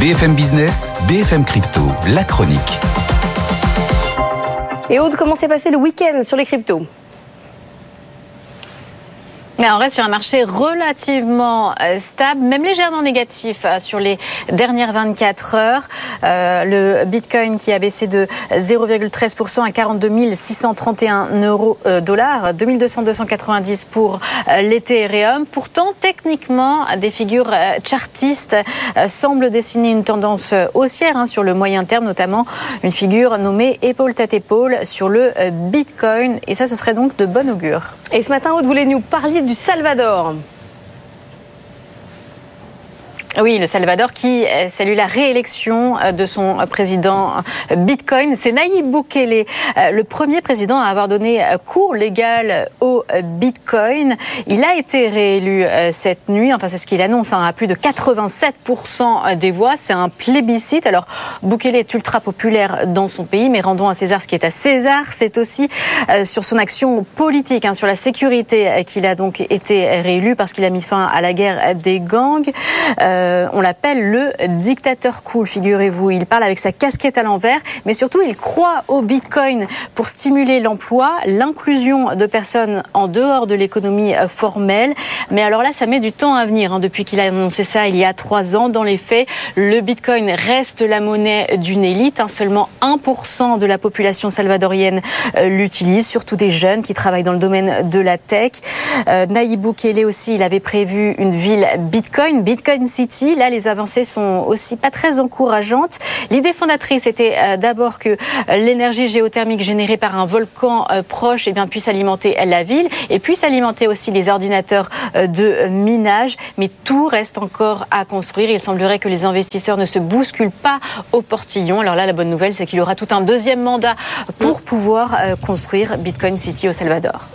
BFM Business, BFM Crypto, la chronique. Et Aude, comment s'est passé le week-end sur les cryptos? On reste sur un marché relativement euh, stable, même légèrement négatif euh, sur les dernières 24 heures. Euh, le Bitcoin qui a baissé de 0,13% à 42 631 euros, dollars, 2200 290 pour l'Ethereum. Pourtant, techniquement, des figures chartistes semblent dessiner une tendance haussière hein, sur le moyen terme, notamment une figure nommée épaule tête épaule sur le Bitcoin. Et ça, ce serait donc de bon augure. Et ce matin, Aude voulait nous parler du Salvador. Oui, le Salvador qui euh, salue la réélection euh, de son président euh, Bitcoin. C'est Nayib Bukele, le premier président à avoir donné cours légal au Bitcoin. Il a été réélu cette nuit, enfin c'est ce qu'il annonce, hein, à plus de 87% des voix. C'est un plébiscite. Alors Bukele est ultra populaire dans son pays, mais rendons à César ce qui est à César. C'est aussi sur son action politique, hein, sur la sécurité qu'il a donc été réélu parce qu'il a mis fin à la guerre des gangs. On l'appelle le dictateur cool, figurez-vous. Il parle avec sa casquette à l'envers, mais surtout il croit au Bitcoin pour stimuler l'emploi, l'inclusion de personnes en dehors de l'économie euh, formelle. Mais alors là, ça met du temps à venir. Hein. Depuis qu'il a annoncé ça il y a trois ans, dans les faits, le Bitcoin reste la monnaie d'une élite. Hein. Seulement 1% de la population salvadorienne euh, l'utilise, surtout des jeunes qui travaillent dans le domaine de la tech. Euh, Nayib Bukele aussi, il avait prévu une ville Bitcoin, Bitcoin City Là, les avancées sont aussi pas très encourageantes. L'idée fondatrice était euh, d'abord que euh, l'énergie géothermique générée par un volcan euh, proche eh bien, puisse alimenter la ville et puisse alimenter aussi les ordinateurs de minage. Mais tout reste encore à construire. Il semblerait que les investisseurs ne se bousculent pas au portillon. Alors là, la bonne nouvelle, c'est qu'il y aura tout un deuxième mandat pour pouvoir construire Bitcoin City au Salvador.